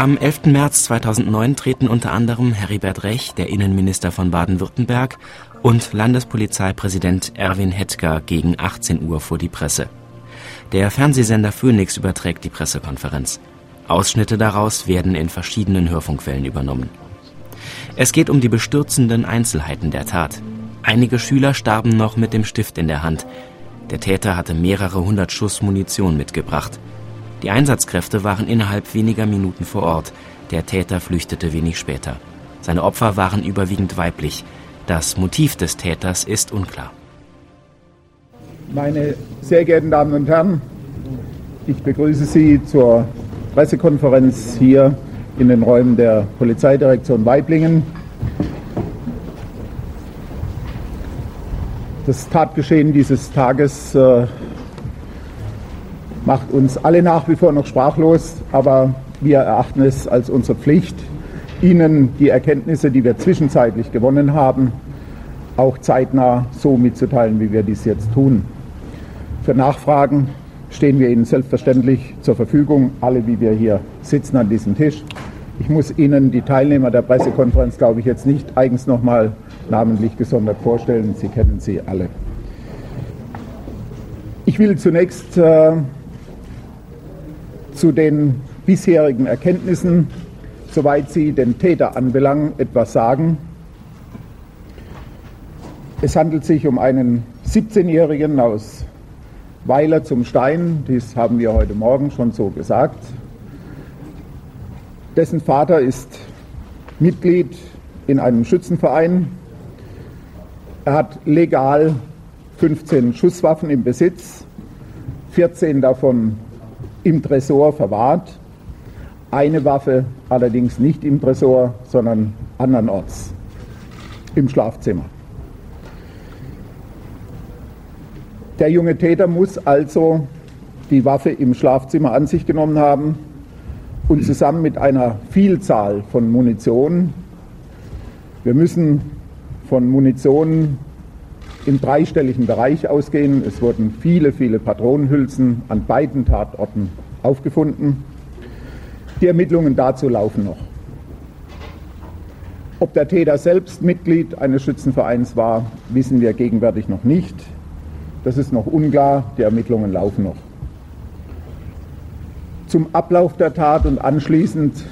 Am 11. März 2009 treten unter anderem Heribert Rech, der Innenminister von Baden-Württemberg, und Landespolizeipräsident Erwin Hettger gegen 18 Uhr vor die Presse. Der Fernsehsender Phoenix überträgt die Pressekonferenz. Ausschnitte daraus werden in verschiedenen Hörfunkwellen übernommen. Es geht um die bestürzenden Einzelheiten der Tat. Einige Schüler starben noch mit dem Stift in der Hand. Der Täter hatte mehrere hundert Schuss Munition mitgebracht. Die Einsatzkräfte waren innerhalb weniger Minuten vor Ort. Der Täter flüchtete wenig später. Seine Opfer waren überwiegend weiblich. Das Motiv des Täters ist unklar. Meine sehr geehrten Damen und Herren, ich begrüße Sie zur Pressekonferenz hier in den Räumen der Polizeidirektion Weiblingen. Das Tatgeschehen dieses Tages äh, macht uns alle nach wie vor noch sprachlos, aber wir erachten es als unsere Pflicht, Ihnen die Erkenntnisse, die wir zwischenzeitlich gewonnen haben, auch zeitnah so mitzuteilen, wie wir dies jetzt tun. Für Nachfragen stehen wir Ihnen selbstverständlich zur Verfügung, alle wie wir hier sitzen an diesem Tisch. Ich muss Ihnen die Teilnehmer der Pressekonferenz, glaube ich, jetzt nicht eigens nochmal namentlich gesondert vorstellen. Sie kennen sie alle. Ich will zunächst äh, zu den bisherigen Erkenntnissen, soweit sie den Täter anbelangen, etwas sagen. Es handelt sich um einen 17-Jährigen aus Weiler zum Stein, dies haben wir heute Morgen schon so gesagt. Dessen Vater ist Mitglied in einem Schützenverein. Er hat legal 15 Schusswaffen im Besitz, 14 davon im Tresor verwahrt. Eine Waffe allerdings nicht im Tresor, sondern andernorts im Schlafzimmer. Der junge Täter muss also die Waffe im Schlafzimmer an sich genommen haben und zusammen mit einer Vielzahl von Munition, wir müssen von Munition im dreistelligen Bereich ausgehen. Es wurden viele, viele Patronenhülsen an beiden Tatorten aufgefunden. Die Ermittlungen dazu laufen noch. Ob der Täter selbst Mitglied eines Schützenvereins war, wissen wir gegenwärtig noch nicht. Das ist noch unklar, die Ermittlungen laufen noch. Zum Ablauf der Tat und anschließend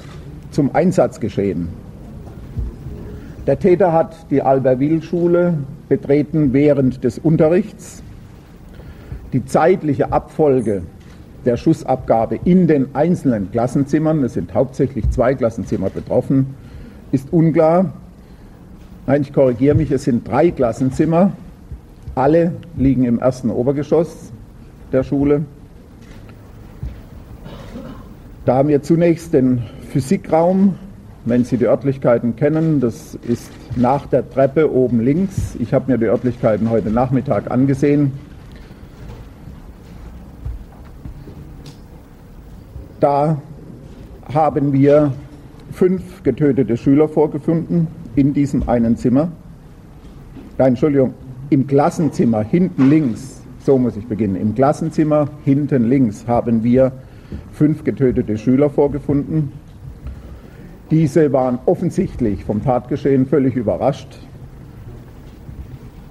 zum Einsatzgeschehen. Der Täter hat die Albertville-Schule betreten während des Unterrichts. Die zeitliche Abfolge der Schussabgabe in den einzelnen Klassenzimmern, es sind hauptsächlich zwei Klassenzimmer betroffen, ist unklar. Nein, ich korrigiere mich, es sind drei Klassenzimmer. Alle liegen im ersten Obergeschoss der Schule. Da haben wir zunächst den Physikraum, wenn Sie die Örtlichkeiten kennen. Das ist nach der Treppe oben links. Ich habe mir die Örtlichkeiten heute Nachmittag angesehen. Da haben wir fünf getötete Schüler vorgefunden in diesem einen Zimmer. Nein, Entschuldigung, im Klassenzimmer hinten links, so muss ich beginnen, im Klassenzimmer hinten links haben wir fünf getötete Schüler vorgefunden. Diese waren offensichtlich vom Tatgeschehen völlig überrascht.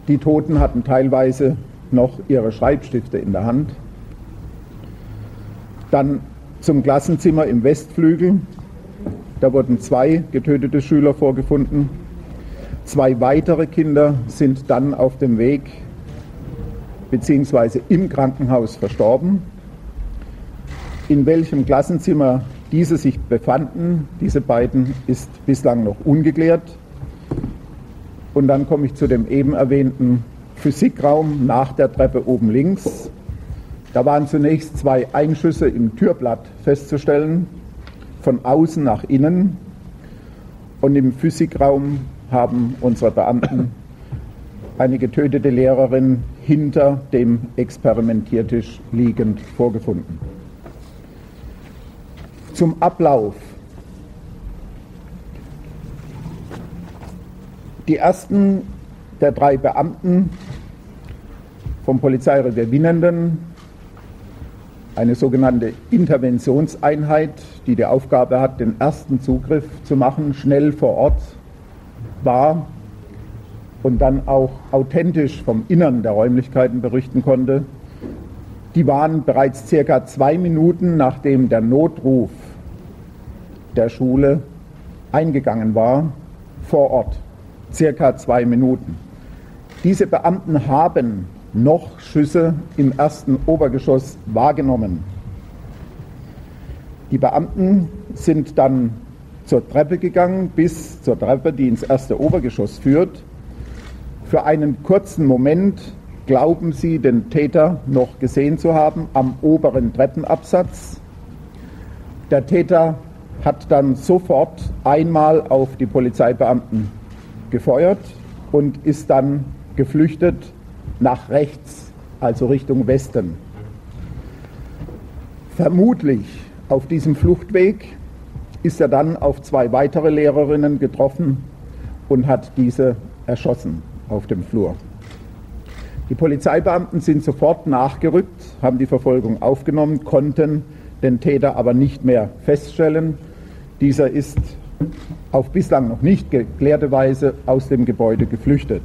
Die Toten hatten teilweise noch ihre Schreibstifte in der Hand. Dann zum Klassenzimmer im Westflügel. Da wurden zwei getötete Schüler vorgefunden. Zwei weitere Kinder sind dann auf dem Weg bzw. im Krankenhaus verstorben. In welchem Klassenzimmer diese sich befanden, diese beiden, ist bislang noch ungeklärt. Und dann komme ich zu dem eben erwähnten Physikraum nach der Treppe oben links. Da waren zunächst zwei Einschüsse im Türblatt festzustellen, von außen nach innen. Und im Physikraum haben unsere Beamten eine getötete Lehrerin hinter dem Experimentiertisch liegend vorgefunden. Zum Ablauf. Die ersten der drei Beamten vom Polizeirevier Winnenden eine sogenannte Interventionseinheit, die die Aufgabe hat, den ersten Zugriff zu machen, schnell vor Ort war und dann auch authentisch vom Innern der Räumlichkeiten berichten konnte. Die waren bereits circa zwei Minuten nachdem der Notruf der Schule eingegangen war, vor Ort. Circa zwei Minuten. Diese Beamten haben noch Schüsse im ersten Obergeschoss wahrgenommen. Die Beamten sind dann zur Treppe gegangen, bis zur Treppe, die ins erste Obergeschoss führt. Für einen kurzen Moment glauben sie, den Täter noch gesehen zu haben am oberen Treppenabsatz. Der Täter hat dann sofort einmal auf die Polizeibeamten gefeuert und ist dann geflüchtet nach rechts, also Richtung Westen. Vermutlich auf diesem Fluchtweg ist er dann auf zwei weitere Lehrerinnen getroffen und hat diese erschossen auf dem Flur. Die Polizeibeamten sind sofort nachgerückt, haben die Verfolgung aufgenommen, konnten den Täter aber nicht mehr feststellen. Dieser ist auf bislang noch nicht geklärte Weise aus dem Gebäude geflüchtet.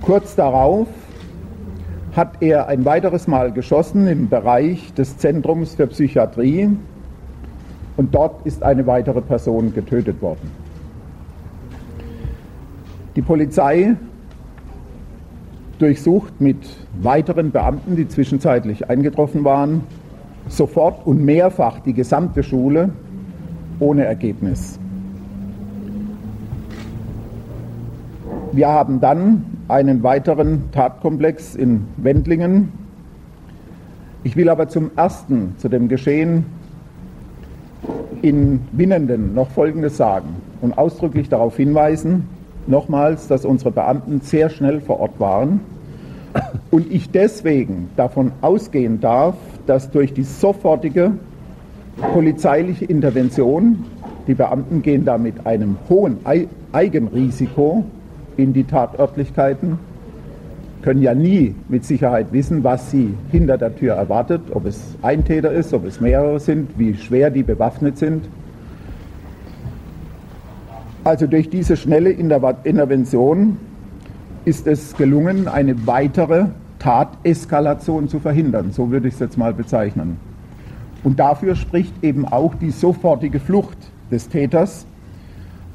Kurz darauf hat er ein weiteres Mal geschossen im Bereich des Zentrums für Psychiatrie und dort ist eine weitere Person getötet worden. Die Polizei durchsucht mit weiteren Beamten, die zwischenzeitlich eingetroffen waren, sofort und mehrfach die gesamte Schule ohne Ergebnis. Wir haben dann einen weiteren Tatkomplex in Wendlingen. Ich will aber zum ersten, zu dem Geschehen in Winnenden noch Folgendes sagen und ausdrücklich darauf hinweisen, nochmals, dass unsere Beamten sehr schnell vor Ort waren und ich deswegen davon ausgehen darf, dass durch die sofortige polizeiliche Intervention, die Beamten gehen da mit einem hohen Eigenrisiko in die Tatörtlichkeiten, können ja nie mit Sicherheit wissen, was sie hinter der Tür erwartet, ob es ein Täter ist, ob es mehrere sind, wie schwer die bewaffnet sind. Also durch diese schnelle Intervention ist es gelungen, eine weitere Tateskalation zu verhindern, so würde ich es jetzt mal bezeichnen. Und dafür spricht eben auch die sofortige Flucht des Täters,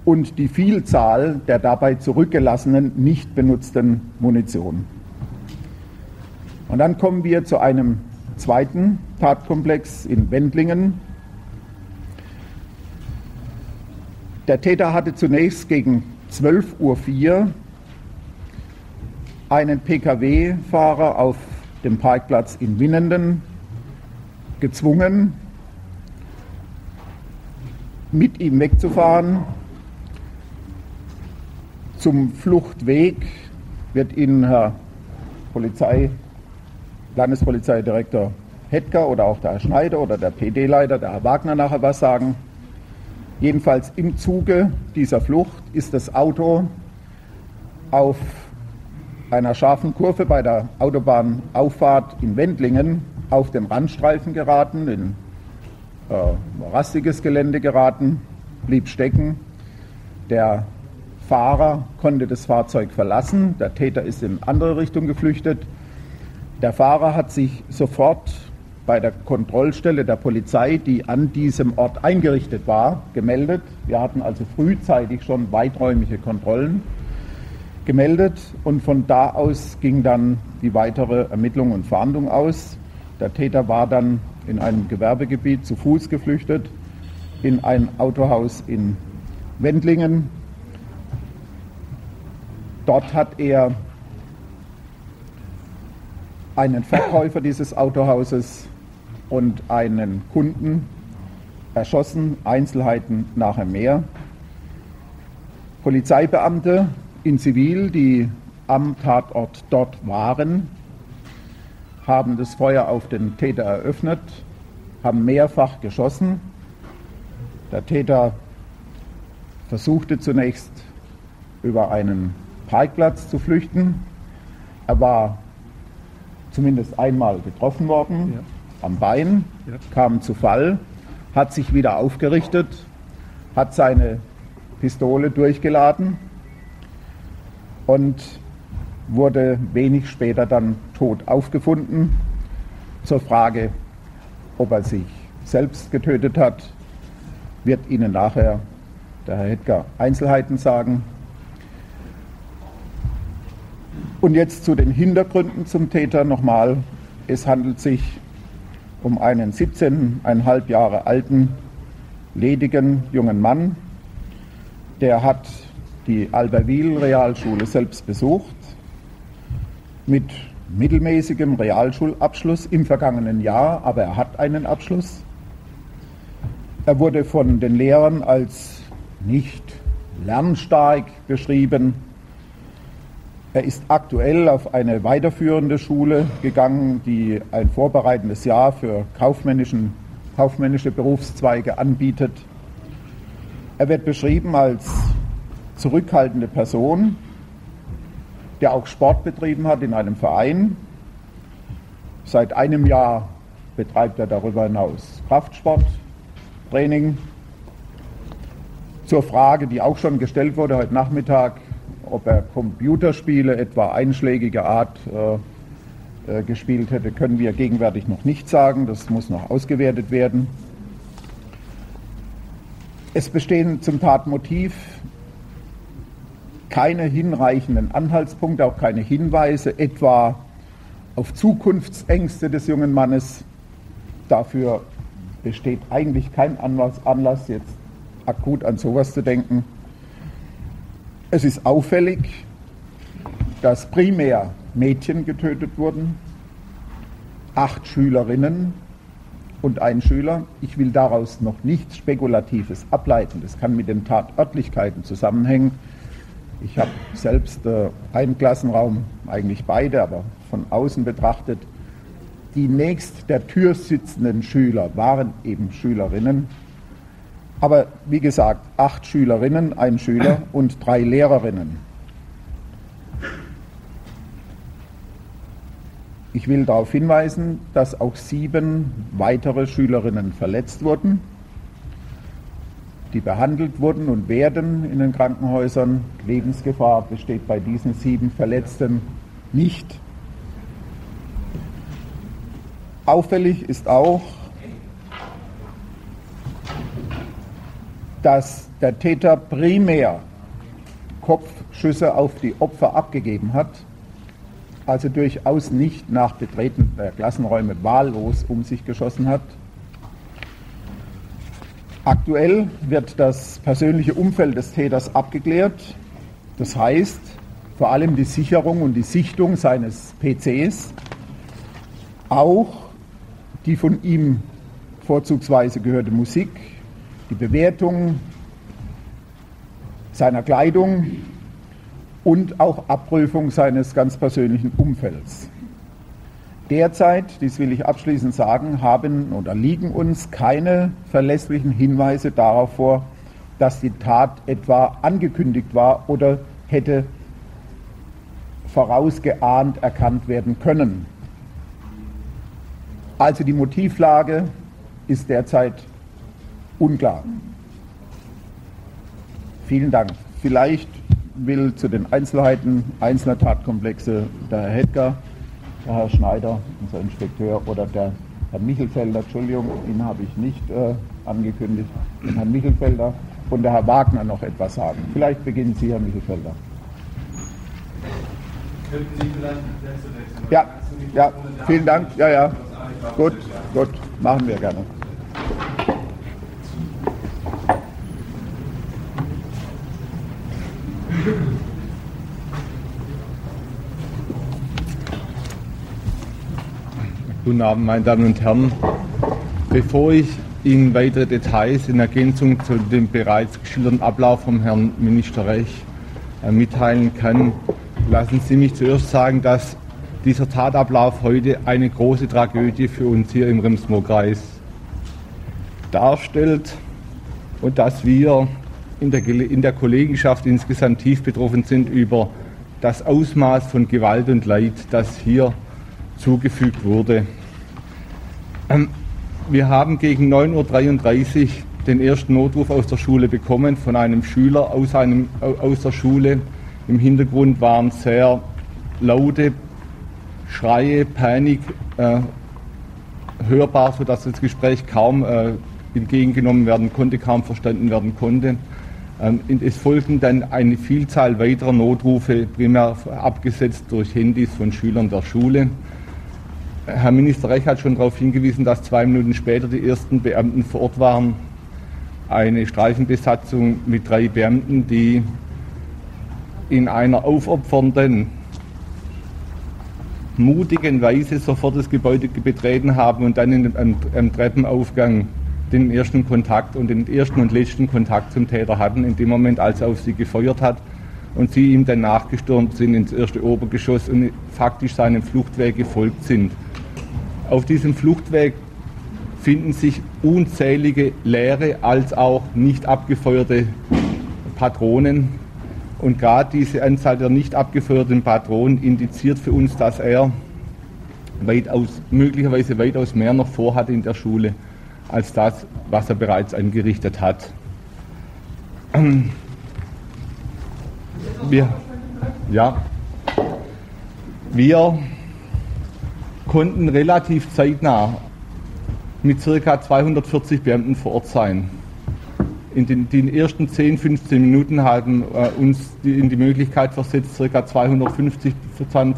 und die Vielzahl der dabei zurückgelassenen nicht benutzten Munition. Und dann kommen wir zu einem zweiten Tatkomplex in Wendlingen. Der Täter hatte zunächst gegen 12.04 Uhr einen Pkw-Fahrer auf dem Parkplatz in Winnenden gezwungen, mit ihm wegzufahren zum Fluchtweg wird Ihnen Herr Polizei, Landespolizeidirektor Hetker oder auch der Herr Schneider oder der PD-Leiter, der Herr Wagner nachher was sagen. Jedenfalls im Zuge dieser Flucht ist das Auto auf einer scharfen Kurve bei der Autobahnauffahrt in Wendlingen auf den Randstreifen geraten, in äh, rastiges Gelände geraten, blieb stecken. Der Fahrer konnte das Fahrzeug verlassen, der Täter ist in andere Richtung geflüchtet. Der Fahrer hat sich sofort bei der Kontrollstelle der Polizei, die an diesem Ort eingerichtet war, gemeldet. Wir hatten also frühzeitig schon weiträumige Kontrollen gemeldet und von da aus ging dann die weitere Ermittlung und Fahndung aus. Der Täter war dann in einem Gewerbegebiet zu Fuß geflüchtet, in ein Autohaus in Wendlingen, Dort hat er einen Verkäufer dieses Autohauses und einen Kunden erschossen. Einzelheiten nachher mehr. Polizeibeamte in Zivil, die am Tatort dort waren, haben das Feuer auf den Täter eröffnet, haben mehrfach geschossen. Der Täter versuchte zunächst über einen Parkplatz zu flüchten. Er war zumindest einmal getroffen worden, ja. am Bein, kam zu Fall, hat sich wieder aufgerichtet, hat seine Pistole durchgeladen und wurde wenig später dann tot aufgefunden. Zur Frage, ob er sich selbst getötet hat, wird Ihnen nachher der Herr Hedger Einzelheiten sagen. Und jetzt zu den Hintergründen zum Täter nochmal. Es handelt sich um einen 17,5 Jahre alten, ledigen jungen Mann. Der hat die Albertville Realschule selbst besucht mit mittelmäßigem Realschulabschluss im vergangenen Jahr, aber er hat einen Abschluss. Er wurde von den Lehrern als nicht lernstark beschrieben. Er ist aktuell auf eine weiterführende Schule gegangen, die ein vorbereitendes Jahr für kaufmännische Berufszweige anbietet. Er wird beschrieben als zurückhaltende Person, der auch Sport betrieben hat in einem Verein. Seit einem Jahr betreibt er darüber hinaus Kraftsport, Training. Zur Frage, die auch schon gestellt wurde heute Nachmittag, ob er Computerspiele etwa einschlägiger Art äh, äh, gespielt hätte, können wir gegenwärtig noch nicht sagen. Das muss noch ausgewertet werden. Es bestehen zum Tatmotiv keine hinreichenden Anhaltspunkte, auch keine Hinweise, etwa auf Zukunftsängste des jungen Mannes. Dafür besteht eigentlich kein Anlass, jetzt akut an sowas zu denken. Es ist auffällig, dass primär Mädchen getötet wurden, acht Schülerinnen und ein Schüler. Ich will daraus noch nichts Spekulatives ableiten. Das kann mit den Tatörtlichkeiten zusammenhängen. Ich habe selbst äh, einen Klassenraum, eigentlich beide, aber von außen betrachtet. Die nächst der Tür sitzenden Schüler waren eben Schülerinnen. Aber wie gesagt, acht Schülerinnen, ein Schüler und drei Lehrerinnen. Ich will darauf hinweisen, dass auch sieben weitere Schülerinnen verletzt wurden die behandelt wurden und werden in den Krankenhäusern. Lebensgefahr besteht bei diesen sieben Verletzten nicht. Auffällig ist auch, dass der Täter primär Kopfschüsse auf die Opfer abgegeben hat, also durchaus nicht nach Betreten der Klassenräume wahllos um sich geschossen hat. Aktuell wird das persönliche Umfeld des Täters abgeklärt. Das heißt, vor allem die Sicherung und die Sichtung seines PCs, auch die von ihm vorzugsweise gehörte Musik, die Bewertung seiner Kleidung und auch Abprüfung seines ganz persönlichen Umfelds. Derzeit, dies will ich abschließend sagen, haben oder liegen uns keine verlässlichen Hinweise darauf vor, dass die Tat etwa angekündigt war oder hätte vorausgeahnt erkannt werden können. Also die Motivlage ist derzeit unklar. Vielen Dank. Vielleicht will zu den Einzelheiten einzelner Tatkomplexe der Herr Hedger der Herr Schneider, unser Inspekteur, oder der Herr Michelfelder, Entschuldigung, ihn habe ich nicht äh, angekündigt, den Herrn Michelfelder und der Herr Wagner noch etwas sagen. Vielleicht beginnen Sie, Herr Michelfelder. Könnten Sie vielleicht Ja, ja, vielen Dank. Ja, ja. Gut, gut, machen wir gerne. Guten Abend, meine Damen und Herren. Bevor ich Ihnen weitere Details in Ergänzung zu dem bereits geschilderten Ablauf vom Herrn Minister Rech äh, mitteilen kann, lassen Sie mich zuerst sagen, dass dieser Tatablauf heute eine große Tragödie für uns hier im Remsmor-Kreis darstellt und dass wir in der, in der Kollegenschaft insgesamt tief betroffen sind über das Ausmaß von Gewalt und Leid, das hier zugefügt wurde. Ähm, wir haben gegen 9.33 Uhr den ersten Notruf aus der Schule bekommen von einem Schüler aus, einem, aus der Schule. Im Hintergrund waren sehr laute Schreie, Panik äh, hörbar, sodass das Gespräch kaum äh, entgegengenommen werden konnte, kaum verstanden werden konnte. Ähm, es folgten dann eine Vielzahl weiterer Notrufe, primär abgesetzt durch Handys von Schülern der Schule. Herr Minister Rech hat schon darauf hingewiesen, dass zwei Minuten später die ersten Beamten vor Ort waren. Eine Streifenbesatzung mit drei Beamten, die in einer aufopfernden, mutigen Weise sofort das Gebäude betreten haben und dann in, am, Treppenaufgang den ersten Kontakt und den ersten und letzten Kontakt zum Täter hatten, in dem Moment, als er auf sie gefeuert hat und sie ihm dann nachgestürmt sind ins erste Obergeschoss und faktisch seinem Fluchtweg gefolgt sind. Auf diesem Fluchtweg finden sich unzählige leere als auch nicht abgefeuerte Patronen. Und gerade diese Anzahl der nicht abgefeuerten Patronen indiziert für uns, dass er weitaus, möglicherweise weitaus mehr noch vorhat in der Schule als das, was er bereits angerichtet hat. Wir, ja, wir konnten relativ zeitnah mit ca. 240 Beamten vor Ort sein. In den, den ersten 10, 15 Minuten haben äh, uns die, in die Möglichkeit versetzt, ca. 250,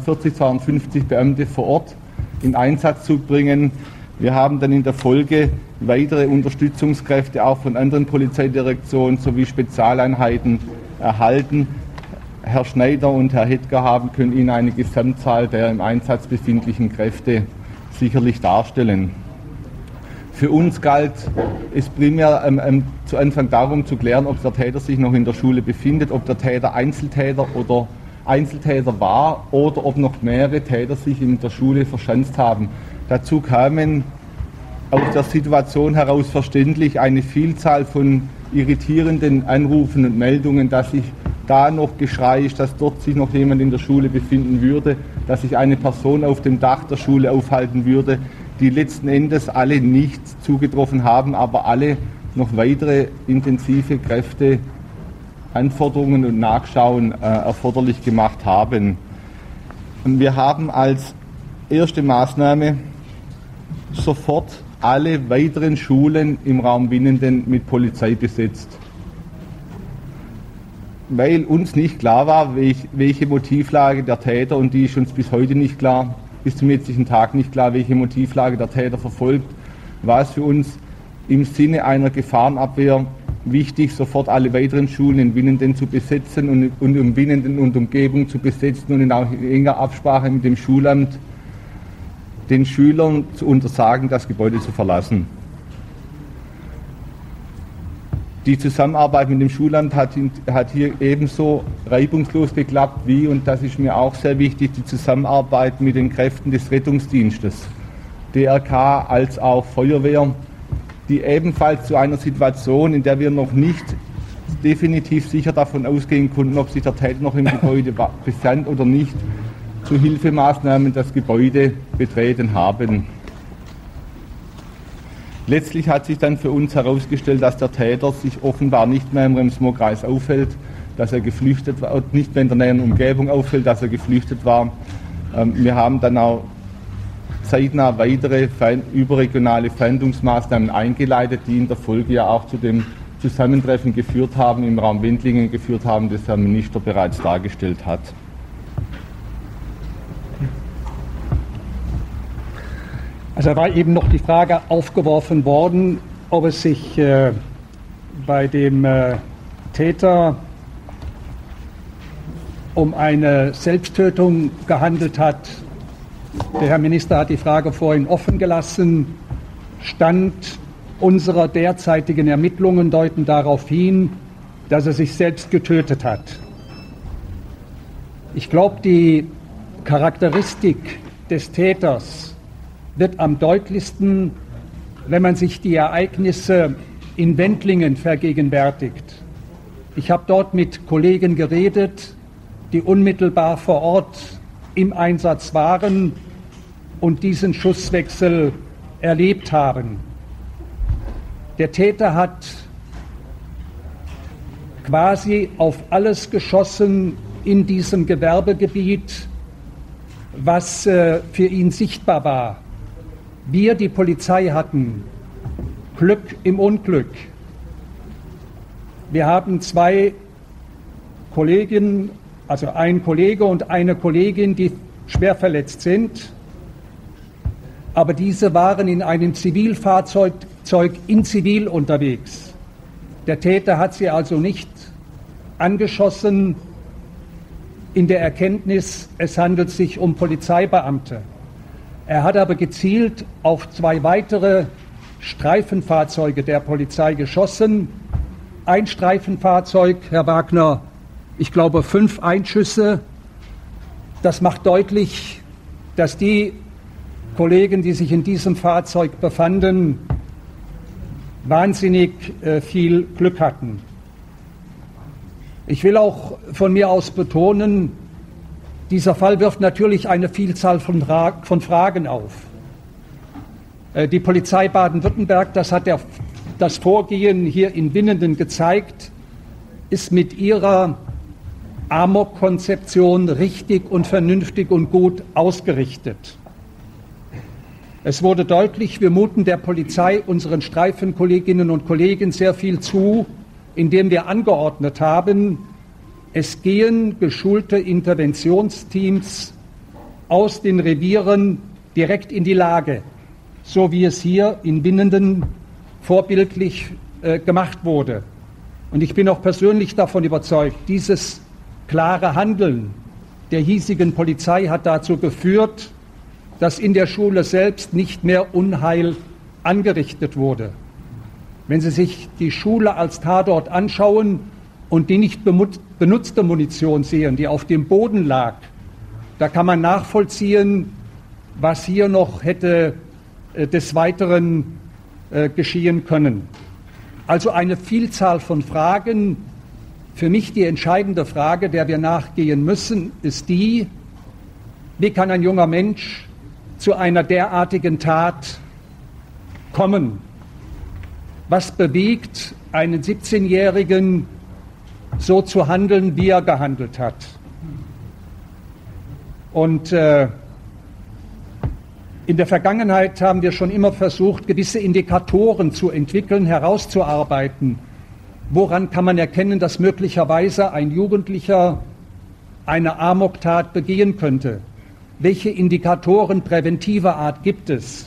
40, 250 Beamte vor Ort in Einsatz zu bringen. Wir haben dann in der Folge weitere Unterstützungskräfte auch von anderen Polizeidirektionen sowie Spezialeinheiten erhalten. Herr Schneider und Herr Hetger haben können Ihnen eine Gesamtzahl der im Einsatz befindlichen Kräfte sicherlich darstellen. Für uns galt es primär ähm, ähm, zu Anfang darum zu klären, ob der Täter sich noch in der Schule befindet, ob der Täter Einzeltäter oder Einzeltäter war oder ob noch mehrere Täter sich in der Schule verschanzt haben. Dazu kamen aus der Situation heraus verständlich eine Vielzahl von irritierenden Anrufen und Meldungen, dass sich da noch Geschrei ist, dass dort sich noch jemand in der Schule befinden würde, dass sich eine Person auf dem Dach der Schule aufhalten würde, die letzten Endes alle nicht zugetroffen haben, aber alle noch weitere intensive Kräfte, Anforderungen und Nachschauen äh, erforderlich gemacht haben. Und wir haben als erste Maßnahme sofort alle weiteren Schulen im Raum Winnenden mit Polizei besetzt. Weil uns nicht klar war, welche Motivlage der Täter, und die ist uns bis heute nicht klar, bis zum jetzigen Tag nicht klar, welche Motivlage der Täter verfolgt, war es für uns im Sinne einer Gefahrenabwehr wichtig, sofort alle weiteren Schulen in Winnenden zu besetzen und, und um Winnenden und Umgebung zu besetzen und in auch enger Absprache mit dem Schulamt den Schülern zu untersagen, das Gebäude zu verlassen. Die Zusammenarbeit mit dem Schulamt hat, hat, hier ebenso reibungslos geklappt wie, und das ist mir auch sehr wichtig, die Zusammenarbeit mit den Kräften des Rettungsdienstes, DRK als auch Feuerwehr, die ebenfalls zu einer Situation, in der wir noch nicht definitiv sicher davon ausgehen konnten, ob sich der Täter noch im Gebäude befand oder nicht, zu Hilfemaßnahmen das Gebäude betreten haben. Letztlich hat sich dann für uns herausgestellt, dass der Täter sich offenbar nicht mehr im Rems-Murr-Kreis aufhält, dass er geflüchtet war, nicht mehr in der näheren Umgebung auffällt, dass er geflüchtet war. Ähm, wir haben dann auch zeitnah weitere überregionale Fahndungsmaßnahmen eingeleitet, die in der Folge ja auch zu dem Zusammentreffen geführt haben, im Raum Wendlingen geführt haben, das Herr Minister bereits dargestellt hat. Also war eben noch die Frage aufgeworfen worden, ob es sich äh, bei dem äh, Täter um eine Selbsttötung gehandelt hat. Der Herr Minister hat die Frage vorhin offen gelassen. Stand unserer derzeitigen Ermittlungen deuten darauf hin, dass er sich selbst getötet hat. Ich glaube, die Charakteristik des Täters wird am deutlichsten, wenn man sich die Ereignisse in Wendlingen vergegenwärtigt. Ich habe dort mit Kollegen geredet, die unmittelbar vor Ort im Einsatz waren und diesen Schusswechsel erlebt haben. Der Täter hat quasi auf alles geschossen in diesem Gewerbegebiet, was äh, für ihn sichtbar war. Wir, die Polizei, hatten Glück im Unglück. Wir haben zwei Kolleginnen, also ein Kollege und eine Kollegin, die schwer verletzt sind. Aber diese waren in einem Zivilfahrzeug in Zivil unterwegs. Der Täter hat sie also nicht angeschossen in der Erkenntnis, es handelt sich um Polizeibeamte. Er hat aber gezielt auf zwei weitere Streifenfahrzeuge der Polizei geschossen. Ein Streifenfahrzeug, Herr Wagner, ich glaube fünf Einschüsse. Das macht deutlich, dass die Kollegen, die sich in diesem Fahrzeug befanden, wahnsinnig äh, viel Glück hatten. Ich will auch von mir aus betonen, dieser Fall wirft natürlich eine Vielzahl von, von Fragen auf. Äh, die Polizei Baden-Württemberg, das hat der, das Vorgehen hier in Winnenden gezeigt, ist mit ihrer Amok-Konzeption richtig und vernünftig und gut ausgerichtet. Es wurde deutlich, wir muten der Polizei, unseren Streifenkolleginnen und Kollegen sehr viel zu, indem wir angeordnet haben, es gehen geschulte Interventionsteams aus den Revieren direkt in die Lage, so wie es hier in Winnenden vorbildlich äh, gemacht wurde. Und ich bin auch persönlich davon überzeugt, dieses klare Handeln der hiesigen Polizei hat dazu geführt, dass in der Schule selbst nicht mehr Unheil angerichtet wurde. Wenn Sie sich die Schule als Tatort anschauen und die nicht benutzte Munition sehen, die auf dem Boden lag, da kann man nachvollziehen, was hier noch hätte äh, des Weiteren äh, geschehen können. Also eine Vielzahl von Fragen, für mich die entscheidende Frage, der wir nachgehen müssen, ist die, wie kann ein junger Mensch zu einer derartigen Tat kommen? Was bewegt einen 17-Jährigen so zu handeln, wie er gehandelt hat? Und äh, in der Vergangenheit haben wir schon immer versucht, gewisse Indikatoren zu entwickeln, herauszuarbeiten, Woran kann man erkennen, dass möglicherweise ein Jugendlicher eine Amoktat begehen könnte? Welche Indikatoren präventiver Art gibt es?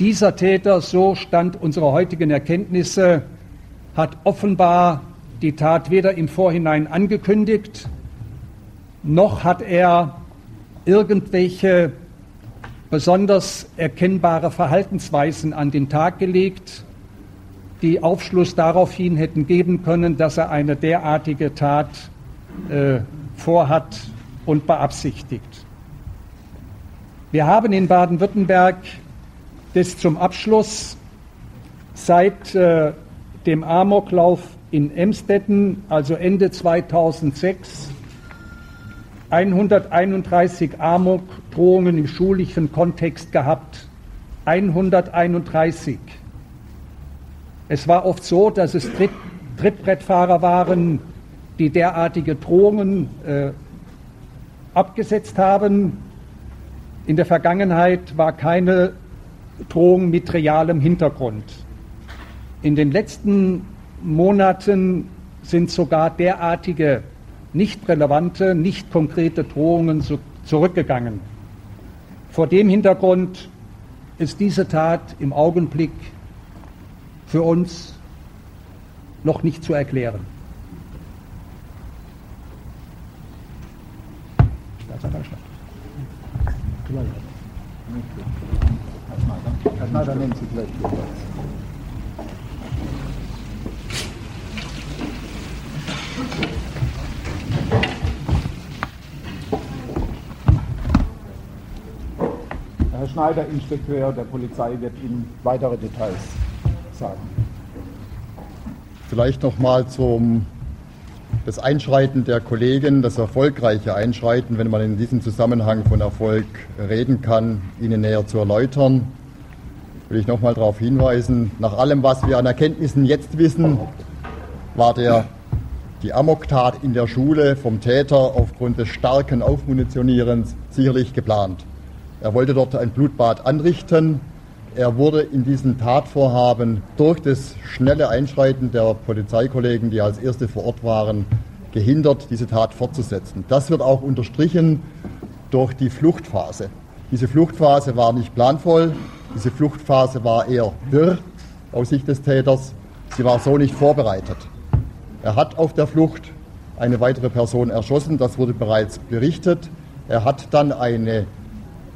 Dieser Täter, so stand unsere heutigen Erkenntnisse, hat offenbar die Tat weder im Vorhinein angekündigt, noch hat er irgendwelche besonders erkennbare Verhaltensweisen an den Tag gelegt, die Aufschluss darauf hin hätten geben können, dass er eine derartige Tat äh, vorhat und beabsichtigt. Wir haben in Baden-Württemberg bis zum Abschluss seit äh, dem Amoklauf in Emstetten, also Ende 2006, 131 Amok-Drohungen im schulischen Kontext gehabt. 131. Es war oft so, dass es Tritt, Trittbrettfahrer waren, die derartige Drohungen äh, abgesetzt haben. In der Vergangenheit war keine Drohung mit realem Hintergrund. In den letzten Monaten sind sogar derartige nicht relevante, nicht konkrete Drohungen zurückgegangen. Vor dem Hintergrund ist diese Tat im Augenblick für uns noch nicht zu erklären. Staatsanwaltschaft. Herr Schneider, nehmen Sie gleich Herr Schneider, Inspekteur der Polizei, wird Ihnen weitere Details sagen. Vielleicht noch mal zum das Einschreiten der Kollegen, das erfolgreiche Einschreiten, wenn man in diesem Zusammenhang von Erfolg reden kann, Ihnen näher zu erläutern. will ich nochmal darauf hinweisen, nach allem, was wir an Erkenntnissen jetzt wissen, war der, die Amoktat in der Schule vom Täter aufgrund des starken Aufmunitionierens sicherlich geplant. Er wollte dort ein Blutbad anrichten. Er wurde in diesem Tatvorhaben durch das schnelle Einschreiten der Polizeikollegen, die als erste vor Ort waren, gehindert, diese Tat fortzusetzen. Das wird auch unterstrichen durch die Fluchtphase. Diese Fluchtphase war nicht planvoll, diese Fluchtphase war eher wirr aus Sicht des Täters. Sie war so nicht vorbereitet. Er hat auf der Flucht eine weitere Person erschossen, das wurde bereits berichtet. Er hat dann eine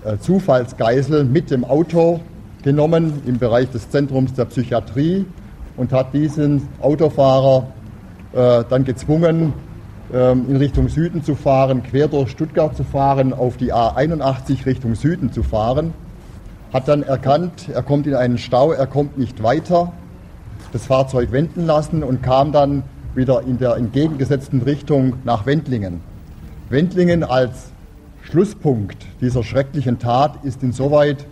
äh, Zufallsgeisel mit dem Auto genommen im Bereich des Zentrums der Psychiatrie und hat diesen Autofahrer äh, dann gezwungen, ähm, in Richtung Süden zu fahren, quer durch Stuttgart zu fahren, auf die A81 Richtung Süden zu fahren, hat dann erkannt, er kommt in einen Stau, er kommt nicht weiter, das Fahrzeug wenden lassen und kam dann wieder in der entgegengesetzten Richtung nach Wendlingen. Wendlingen als Schlusspunkt dieser schrecklichen Tat ist insoweit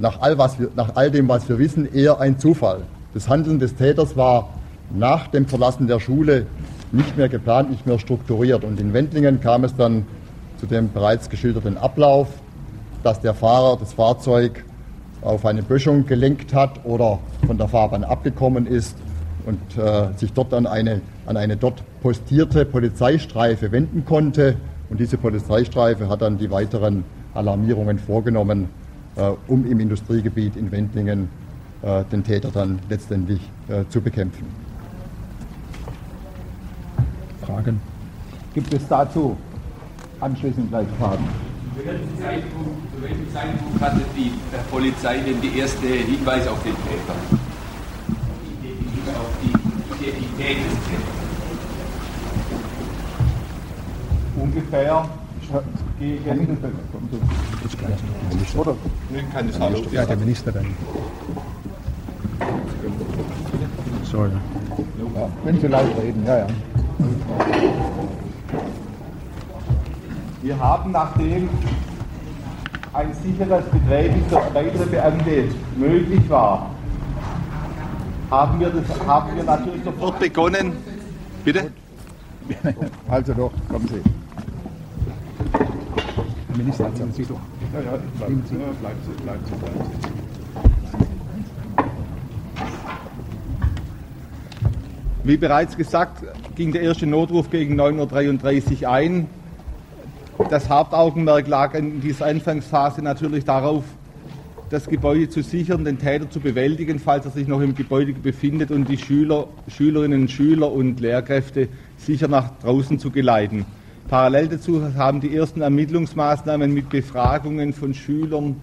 nach all, was wir, nach all dem, was wir wissen, eher ein Zufall. Das Handeln des Täters war nach dem Verlassen der Schule nicht mehr geplant, nicht mehr strukturiert. Und in Wendlingen kam es dann zu dem bereits geschilderten Ablauf, dass der Fahrer das Fahrzeug auf eine Böschung gelenkt hat oder von der Fahrbahn abgekommen ist und äh, sich dort an eine, an eine dort postierte Polizeistreife wenden konnte. Und diese Polizeistreife hat dann die weiteren Alarmierungen vorgenommen, äh, um im Industriegebiet in Wendlingen äh, den Täter dann letztendlich äh, zu bekämpfen. Fragen? Gibt es dazu anschließend gleich Fragen? Zu welchem Zeitpunkt, zu welchem Zeitpunkt hatte die Polizei denn die erste Hinweise auf den Täter? Auf die Identität des Täters? Ungefähr gegen. Oder? Nee, keine Frage. Ja, der Minister dann. Sorry. Ja, wenn Sie laut reden, ja, ja. Wir haben, nachdem ein sicheres Betreten für weitere Beamte möglich war, haben wir, das, haben wir natürlich sofort begonnen. Bitte? Also doch, kommen Sie. Herr Minister, sagen Sie doch. Ja, ja, bleiben Sie, bleiben Sie, bleiben Sie, bleiben Sie. Wie bereits gesagt, ging der erste Notruf gegen 9.33 Uhr ein. Das Hauptaugenmerk lag in dieser Anfangsphase natürlich darauf, das Gebäude zu sichern, den Täter zu bewältigen, falls er sich noch im Gebäude befindet und die Schüler, Schülerinnen, Schüler und Lehrkräfte sicher nach draußen zu geleiten. Parallel dazu haben die ersten Ermittlungsmaßnahmen mit Befragungen von Schülern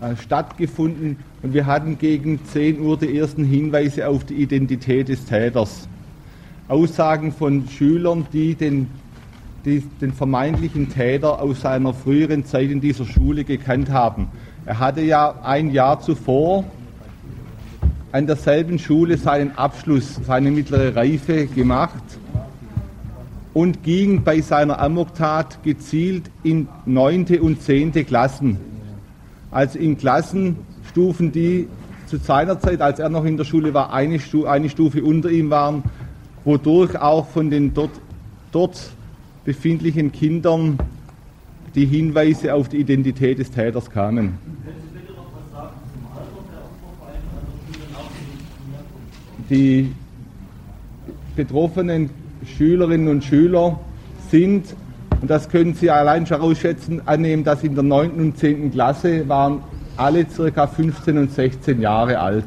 äh, stattgefunden und wir hatten gegen 10 Uhr die ersten Hinweise auf die Identität des Täters. Aussagen von Schülern, die den, die den vermeintlichen Täter aus seiner früheren Zeit in dieser Schule gekannt haben. Er hatte ja ein Jahr zuvor an derselben Schule seinen Abschluss, seine mittlere Reife gemacht und ging bei seiner Amoktat gezielt in neunte und zehnte Klassen. Also in Klassenstufen, die zu seiner Zeit, als er noch in der Schule war, eine, Stu eine Stufe unter ihm waren, wodurch auch von den dort, dort befindlichen Kindern die Hinweise auf die Identität des Täters kamen. Die betroffenen Schülerinnen und Schüler sind, und das können Sie allein schon ausschätzen, annehmen, dass in der 9. und 10. Klasse waren alle circa 15 und 16 Jahre alt.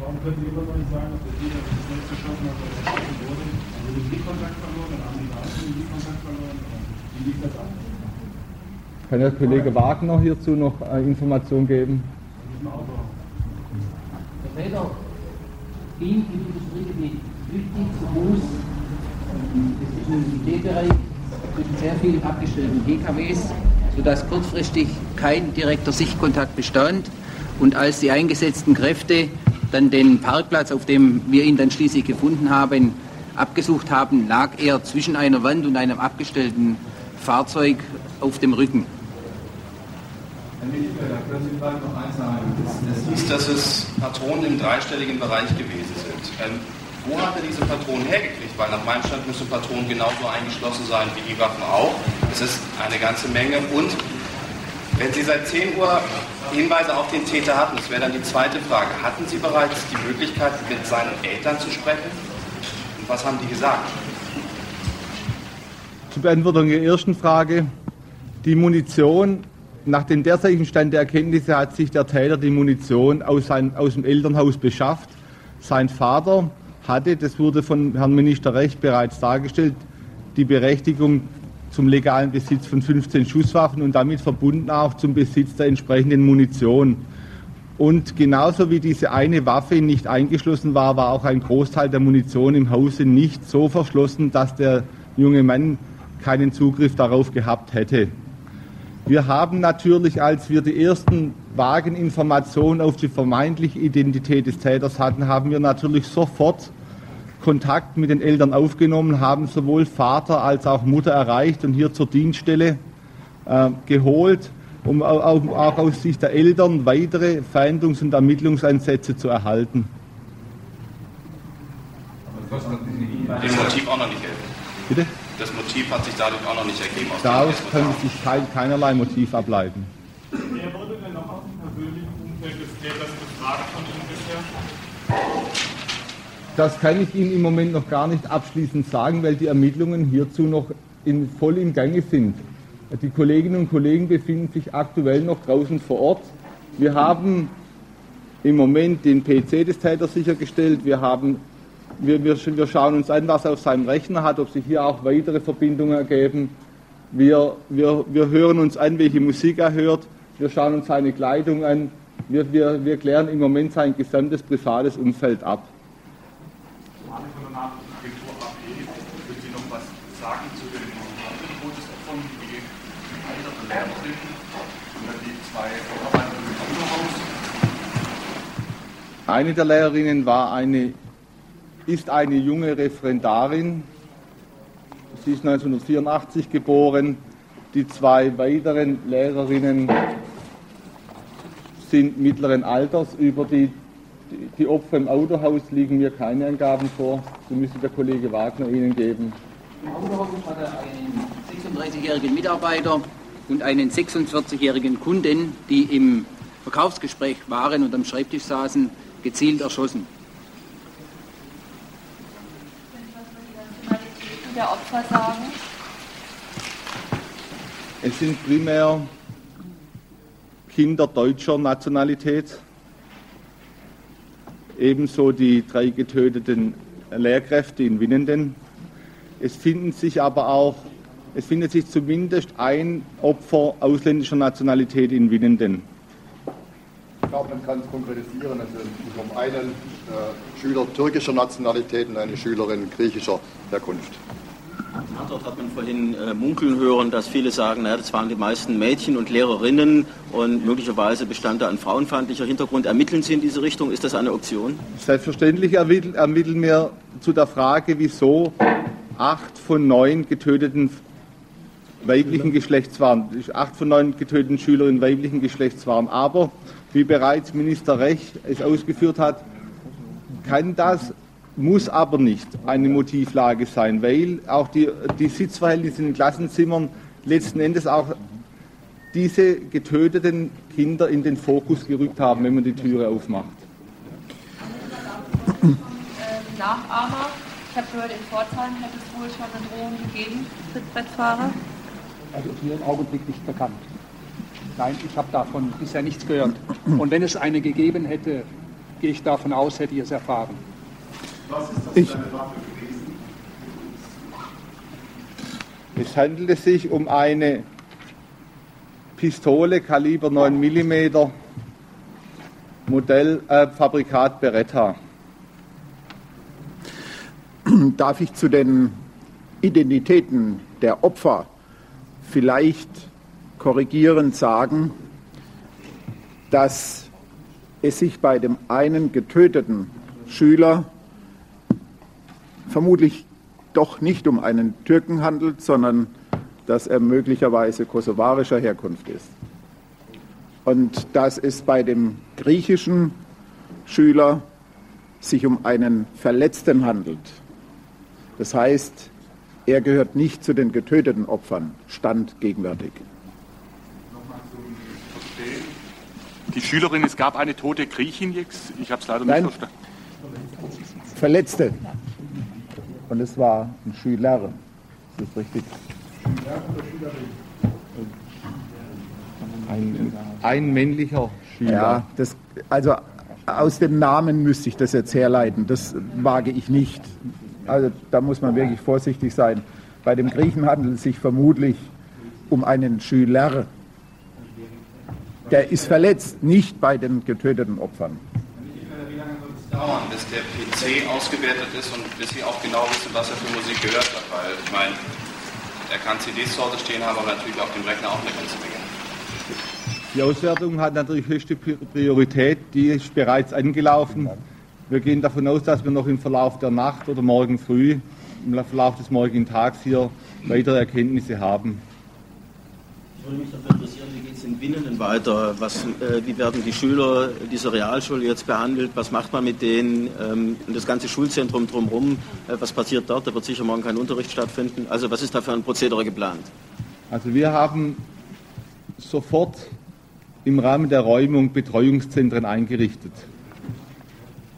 Warum können Sie immer noch nicht sagen, dass der Täter das selbst geschossen hat, weil er wurde? Sie den Blickkontakt verloren oder haben die Beamten den Blickkontakt verloren? Wie liegt das ab? Kann der Kollege Wagner hierzu noch äh, Informationen geben? Der Täter ging im Industriegebiet flüchtig zu Fuß. Das ist ein T-Bereich mit sehr vielen abgestellten PKWs, sodass kurzfristig kein direkter Sichtkontakt bestand. Und als die eingesetzten Kräfte dann den Parkplatz, auf dem wir ihn dann schließlich gefunden haben, abgesucht haben, lag er zwischen einer Wand und einem abgestellten Fahrzeug auf dem Rücken. Es hieß, dass es Patronen im dreistelligen Bereich gewesen sind. Ähm, wo hat er diese Patronen hergekriegt? Weil nach meinem Stand müssen Patronen genauso eingeschlossen sein wie die Waffen auch. Es ist eine ganze Menge. Und wenn Sie seit 10 Uhr Hinweise auf den Täter hatten, das wäre dann die zweite Frage, hatten Sie bereits die Möglichkeit, mit seinen Eltern zu sprechen? Und was haben die gesagt? Beantwortung der ersten Frage. Die Munition, nach dem derzeitigen Stand der Erkenntnisse hat sich der Täter die Munition aus, sein, aus dem Elternhaus beschafft. Sein Vater hatte, das wurde von Herrn Minister Recht bereits dargestellt, die Berechtigung zum legalen Besitz von 15 Schusswaffen und damit verbunden auch zum Besitz der entsprechenden Munition. Und genauso wie diese eine Waffe nicht eingeschlossen war, war auch ein Großteil der Munition im Hause nicht so verschlossen, dass der junge Mann keinen Zugriff darauf gehabt hätte. Wir haben natürlich, als wir die ersten vagen Informationen auf die vermeintliche Identität des Täters hatten, haben wir natürlich sofort Kontakt mit den Eltern aufgenommen, haben sowohl Vater als auch Mutter erreicht und hier zur Dienststelle äh, geholt, um auch, auch aus Sicht der Eltern weitere Fahndungs- und Ermittlungseinsätze zu erhalten. Dem Motiv auch noch nicht helfen. Bitte? Das Motiv hat sich dadurch auch noch nicht ergeben. Daraus könnte sich kein, keinerlei Motiv ableiten. Wer wurde denn noch aus dem persönlichen Umfeld des Täters gefragt von Ihnen bisher? Das kann ich Ihnen im Moment noch gar nicht abschließend sagen, weil die Ermittlungen hierzu noch in, voll im Gange sind. Die Kolleginnen und Kollegen befinden sich aktuell noch draußen vor Ort. Wir haben im Moment den PC des Täters sichergestellt. Wir, haben, wir, wir, wir schauen uns an, was er auf seinem Rechner hat, ob sich hier auch weitere Verbindungen ergeben. Wir, wir, wir hören uns an, welche Musik er hört. Wir schauen uns seine Kleidung an. Wir, wir, wir klären im Moment sein gesamtes privates Umfeld ab. Eine der Lehrerinnen war eine, ist eine junge Referendarin. Sie ist 1984 geboren. Die zwei weiteren Lehrerinnen sind mittleren Alters. Über die, die Opfer im Autohaus liegen mir keine Angaben vor. So müsste der Kollege Wagner Ihnen geben. Im Autohaus hat er einen 36-jährigen Mitarbeiter und einen 46-jährigen Kunden, die im Verkaufsgespräch waren und am Schreibtisch saßen, gezielt erschossen. Der Opfer sagen? Es sind primär Kinder deutscher Nationalität, ebenso die drei getöteten Lehrkräfte in Winnenden. Es finden sich aber auch, es findet sich zumindest ein Opfer ausländischer Nationalität in Winnenden glaube, man kann es konkretisieren. Also wir haben einen äh, Schüler türkischer Nationalität und eine Schülerin griechischer Herkunft. Tatort hat man vorhin äh, munkeln hören, dass viele sagen, naja, das waren die meisten Mädchen und Lehrerinnen und möglicherweise bestand da ein frauenfeindlicher Hintergrund. Ermitteln Sie in diese Richtung? Ist das eine Option? Selbstverständlich ermitteln, ermitteln wir zu der Frage, wieso acht von neun getöteten weiblichen Geschlechts waren, acht von neun getöteten Schülerinnen weiblichen Geschlechts waren. Aber wie bereits Minister Rech es ausgeführt hat, kann das, muss aber nicht eine Motivlage sein, weil auch die, die Sitzverhältnisse in den Klassenzimmern letzten Endes auch diese getöteten Kinder in den Fokus gerückt haben, wenn man die Türe aufmacht. Nachahmer. Ich habe gehört, in Pforzheim hätte es wohl schon eine Drohung gegeben, Trittbrettfahrer. Also hier im Augenblick nicht bekannt. Nein, ich habe davon bisher nichts gehört. Und wenn es eine gegeben hätte, gehe ich davon aus, hätte ich es erfahren. Was ist das für eine Waffe gewesen? Es handelte sich um eine Pistole Kaliber 9 mm, Modell äh, Fabrikat Beretta. Darf ich zu den Identitäten der Opfer vielleicht korrigierend sagen, dass es sich bei dem einen getöteten Schüler vermutlich doch nicht um einen Türken handelt, sondern dass er möglicherweise kosovarischer Herkunft ist. Und dass es bei dem griechischen Schüler sich um einen Verletzten handelt. Das heißt, er gehört nicht zu den getöteten Opfern, stand gegenwärtig. Die Schülerin, es gab eine tote Griechin jetzt. Ich habe es leider Nein. nicht verstanden. Verletzte. Und es war ein Schüler. Das ist richtig. Ein, ein männlicher Schüler. Ja, das, also aus dem Namen müsste ich das jetzt herleiten. Das wage ich nicht. Also da muss man wirklich vorsichtig sein. Bei dem Griechen handelt es sich vermutlich um einen Schüler. Der ist verletzt, nicht bei den getöteten Opfern. Wie lange wird es dauern, bis der PC ausgewertet ist und bis Sie auch genau wissen, was er für Musik gehört hat? Weil ich meine, er kann CDs zu Hause stehen haben, aber natürlich auf dem Rechner auch eine ganze Menge. Die Auswertung hat natürlich höchste Priorität, die ist bereits angelaufen. Wir gehen davon aus, dass wir noch im Verlauf der Nacht oder morgen früh, im Verlauf des morgigen Tags hier weitere Erkenntnisse haben. Ich würde mich dafür interessieren, wie geht es in Winnen weiter? Was, äh, wie werden die Schüler dieser Realschule jetzt behandelt? Was macht man mit denen? Ähm, und das ganze Schulzentrum drumherum, äh, was passiert dort? Da wird sicher morgen kein Unterricht stattfinden. Also was ist da für ein Prozedere geplant? Also wir haben sofort im Rahmen der Räumung Betreuungszentren eingerichtet.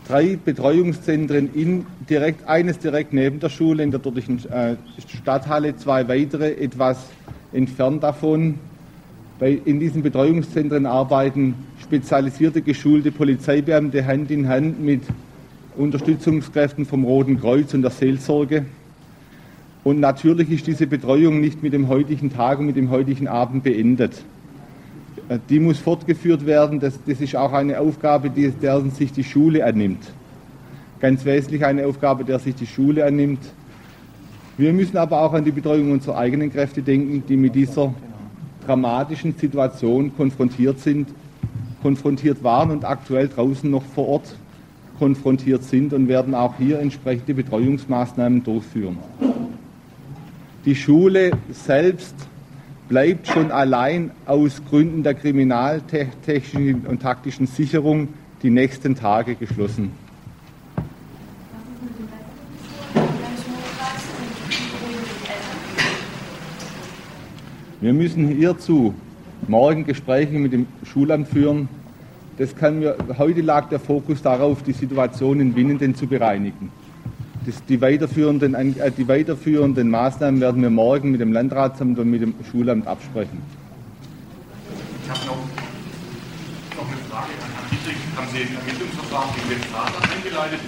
Drei Betreuungszentren, in direkt, eines direkt neben der Schule in der dortigen äh, Stadthalle, zwei weitere etwas entfernt davon. Bei, in diesen Betreuungszentren arbeiten spezialisierte geschulte Polizeibeamte Hand in Hand mit Unterstützungskräften vom Roten Kreuz und der Seelsorge. Und natürlich ist diese Betreuung nicht mit dem heutigen Tag und mit dem heutigen Abend beendet. Äh, Die muss fortgeführt werden. Das, das ist auch eine Aufgabe, die, deren sich die Schule annimmt. Ganz wesentlich eine Aufgabe, der sich die Schule annimmt. Wir müssen aber auch an die Betreuung unserer eigenen Kräfte denken, die mit dieser dramatischen Situation konfrontiert sind, konfrontiert waren und aktuell draußen noch vor Ort konfrontiert sind und werden auch hier entsprechende Betreuungsmaßnahmen durchführen. Die Schule selbst bleibt schon allein aus Gründen der kriminaltechnischen und taktischen Sicherung die nächsten Tage geschlossen. Wir müssen hierzu morgen Gespräche mit dem Schulamt führen. Das kann wir, heute lag der Fokus darauf, die Situation in Winnenden zu bereinigen. Das, die, weiterführenden, äh, die weiterführenden Maßnahmen werden wir morgen mit dem Landratsamt und mit dem Schulamt absprechen. Ich habe noch, noch eine Frage an Herrn Dietrich. Haben Sie ein Ermittlungsverfahren gegen den Vater eingeleitet?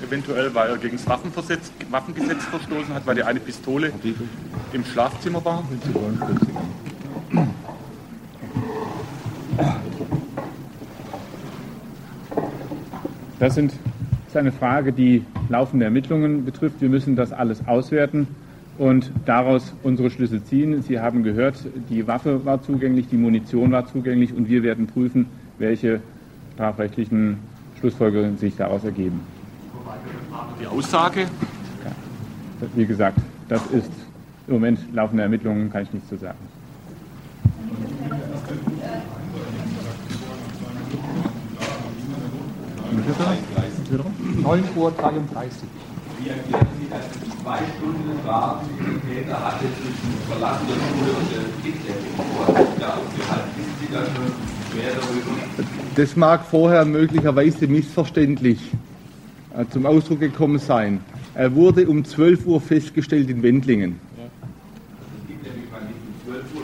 Ev- Eventuell, weil er gegen das Waffengesetz verstoßen hat, weil die eine Pistole im Schlafzimmer war? Das sind, ist eine Frage, die laufende Ermittlungen betrifft. Wir müssen das alles auswerten und daraus unsere Schlüsse ziehen. Sie haben gehört, die Waffe war zugänglich, die Munition war zugänglich und wir werden prüfen, welche strafrechtlichen Schlussfolgerungen sich daraus ergeben. Die Aussage? Wie gesagt, das ist im Moment laufende Ermittlungen, kann ich nichts zu sagen. 9 Uhr 33. Wie erklären Sie, dass es zwei Stunden war, die der Täter hatte zwischen Verlassen der Schule und der sich da aufgehalten? Wissen Sie da schon mehr darüber? Das mag vorher möglicherweise missverständlich zum Ausdruck gekommen sein. Er wurde um 12 Uhr festgestellt in Wendlingen.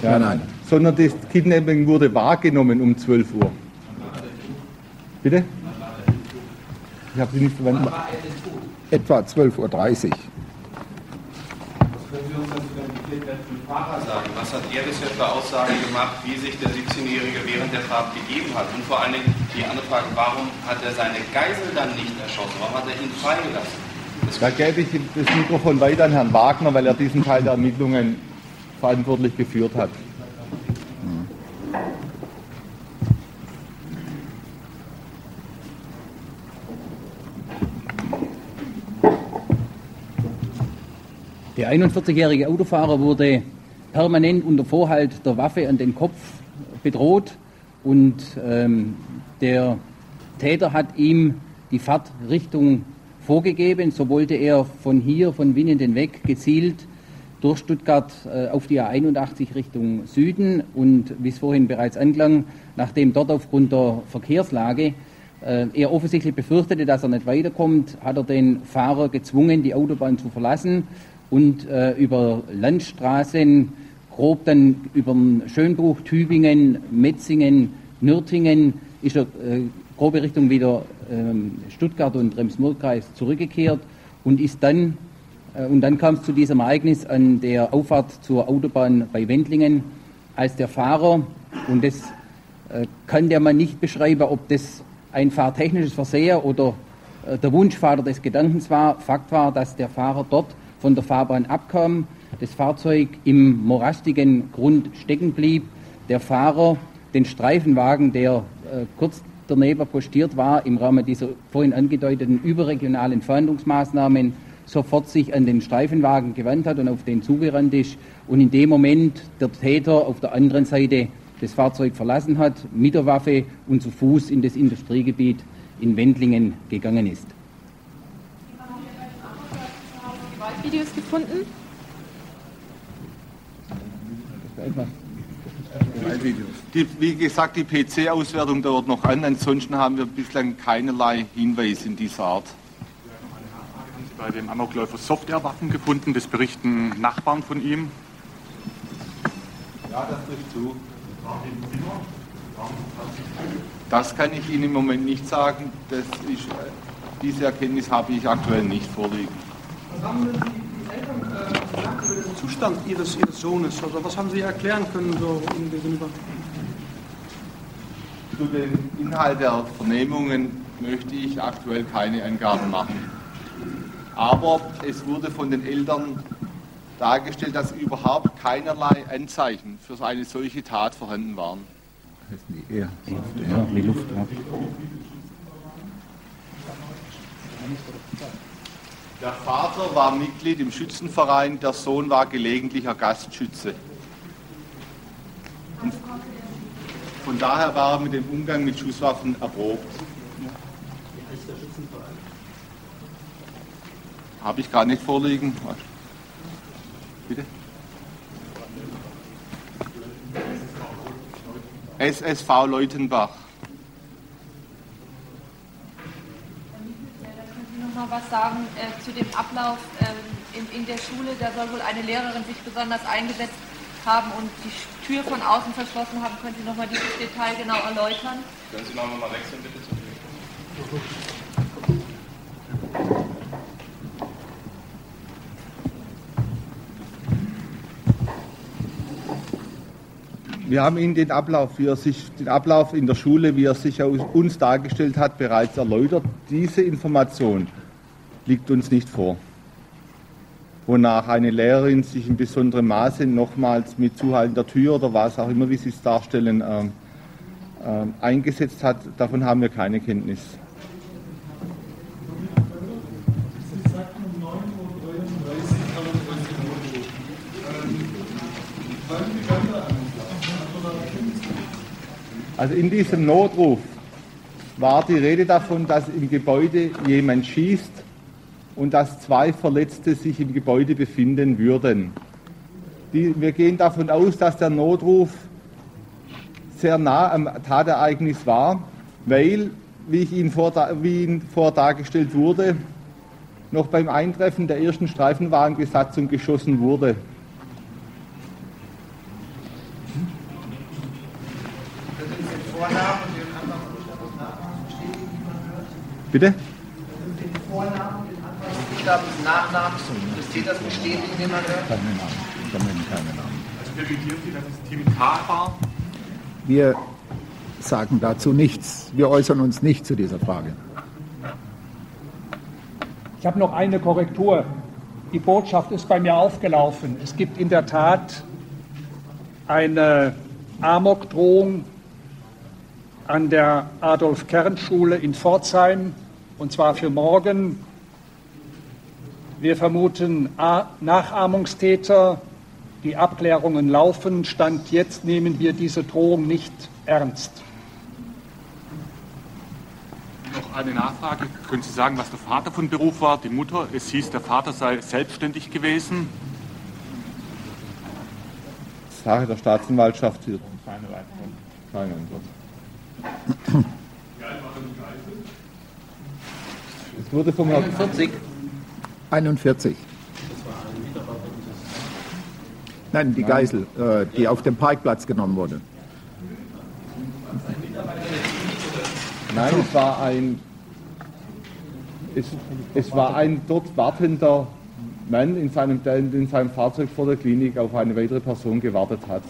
Ja, nein. Sondern das Kidnapping wurde wahrgenommen um 12 Uhr. Bitte? Ich habe Sie nicht verwendet. Etwa 12.30 Uhr. Was können Sie uns dann zu dem gekidnappten Fahrer sagen? Was hat er bisher für Aussagen gemacht, wie sich der 17-Jährige während der Fahrt gegeben hat? Und vor allen Dingen die andere Frage, warum hat er seine Geisel dann nicht erschossen? Warum hat er ihn freigelassen? Da gebe ich das Mikrofon weiter an Herrn Wagner, weil er diesen Teil der Ermittlungen verantwortlich geführt hat. Der 41-jährige Autofahrer wurde permanent unter Vorhalt der Waffe an den Kopf bedroht und ähm, der Täter hat ihm die Fahrtrichtung vorgegeben. So wollte er von hier, von Winnenden weg, gezielt durch Stuttgart äh, auf die A81 Richtung Süden und wie es vorhin bereits anklang, nachdem dort aufgrund der Verkehrslage äh, er offensichtlich befürchtete, dass er nicht weiterkommt, hat er den Fahrer gezwungen, die Autobahn zu verlassen und äh, über Landstraßen grob dann über Schönbruch, Tübingen, Metzingen, Nürtingen ist er äh, grobe Richtung wieder ähm, Stuttgart und Rems-Murr-Kreis zurückgekehrt und ist dann äh, und dann kam es zu diesem Ereignis an der Auffahrt zur Autobahn bei Wendlingen, als der Fahrer und das äh, kann der man nicht beschreiben, ob das ein fahrtechnisches Versehen oder äh, der Wunschvater des Gedankens war. Fakt war, dass der Fahrer dort von der Fahrbahn abkam, das Fahrzeug im morastigen Grund stecken blieb, der Fahrer den Streifenwagen, der äh, kurz daneben postiert war, im Rahmen dieser vorhin angedeuteten überregionalen Fahndungsmaßnahmen sofort sich an den Streifenwagen gewandt hat und auf den zugerannt ist und in dem Moment der Täter auf der anderen Seite das Fahrzeug verlassen hat, mit der Waffe und zu Fuß in das Industriegebiet in Wendlingen gegangen ist. Videos gefunden? Die, wie gesagt, die PC-Auswertung dauert noch an. Ansonsten haben wir bislang keinerlei Hinweise in dieser Art. Haben Sie bei dem Amokläufer Softwarewaffen gefunden? Das berichten Nachbarn von ihm. Ja, das trifft zu. Das kann ich Ihnen im Moment nicht sagen. Das ist, diese Erkenntnis habe ich aktuell nicht vorliegen. Was haben denn die Eltern äh, gesagt über den Zustand ihres, ihres Sohnes? Also was haben Sie erklären können so ihm gegenüber? Zu dem Inhalt der Vernehmungen möchte ich aktuell keine Angaben machen. Aber es wurde von den Eltern dargestellt, dass überhaupt keinerlei Anzeichen für eine solche Tat vorhanden waren. Ja, die Luft. Ja. Der Vater war Mitglied im Schützenverein, der Sohn war gelegentlicher Gastschütze. Und von daher war er mit dem Umgang mit Schusswaffen erprobt. Habe ich gar nicht vorliegen. Bitte? SSV Leutenbach. Noch mal was sagen äh, zu dem Ablauf ähm, in, in, der Schule. Da soll wohl eine Lehrerin sich besonders eingesetzt haben und die Tür von außen verschlossen haben. Können Sie noch mal dieses Detail genau erläutern? Können Sie noch mal wechseln, bitte? Wir haben Ihnen den Ablauf, wie er sich, den Ablauf in der Schule, wie er sich uns dargestellt hat, bereits erläutert. Diese Information liegt uns nicht vor. Wonach eine Lehrerin sich in besonderem Maße nochmals mit Zuhalten der Tür oder was auch immer, wie Sie es darstellen, äh, äh, eingesetzt hat, davon haben wir keine Kenntnis. Also in diesem Notruf war die Rede davon, dass im Gebäude jemand schießt und dass zwei Verletzte sich im Gebäude befinden würden. Die, wir gehen davon aus, dass der Notruf sehr nah am Tatereignis war, weil, wie, ich Ihnen vor, wie Ihnen vor dargestellt wurde, noch beim Eintreffen der ersten Streifenwagenbesatzung geschossen wurde. Bitte? Den Vornamen, den Anfangsbuchstaben des Nachnamens des Täters bestätigen, den man hört? Keine Namen. Ich nenne keine Namen. Also revidieren Sie, dass es Tim K. war? Wir sagen dazu nichts. Wir äußern uns nicht zu dieser Frage. Ich habe noch eine Korrektur. Die Botschaft ist bei mir aufgelaufen. Es gibt in der Tat eine Amokdrohung an der Adolf-Kern-Schule in Pforzheim und zwar für morgen. Wir vermuten Nachahmungstäter. Die Abklärungen laufen. Stand jetzt nehmen wir diese Drohung nicht ernst. Noch eine Nachfrage. Können Sie sagen, was der Vater von Beruf war, die Mutter? Es hieß, der Vater sei selbstständig gewesen. Sache der Staatsanwaltschaft. Hier. Keine weiteren. Keine Antwort. Es wurde vom Herrn. 41. Nein, die Geisel, äh, die auf dem Parkplatz genommen wurde. Nein, es war ein, es, es war ein dort wartender Mann in seinem, in seinem Fahrzeug vor der Klinik auf eine weitere Person gewartet hat.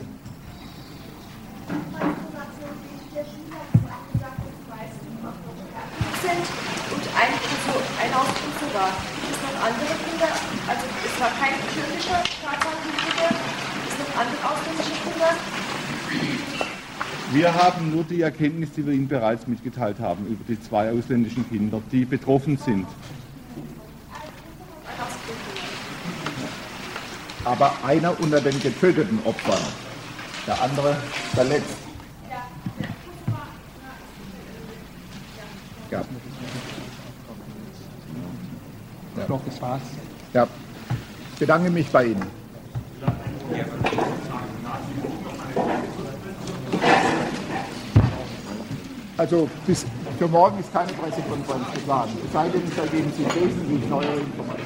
und ein, also ein Ausdruck sogar. Gibt es noch andere Kinder? Also es war kein türkischer Staatsangehöriger. Gibt es noch andere ausländische Kinder? Wir haben nur die Erkenntnis, die wir Ihnen bereits mitgeteilt haben, über die zwei ausländischen Kinder, die betroffen sind. Aber einer unter den getöteten Opfern, der andere verletzt. Ja. Ich glaube, das war's. Ja. Ich bedanke mich bei Ihnen. Also bis für morgen ist keine Pressekonferenz geplant. Es sei denn, es ergeben sich wesentlich neue Informationen.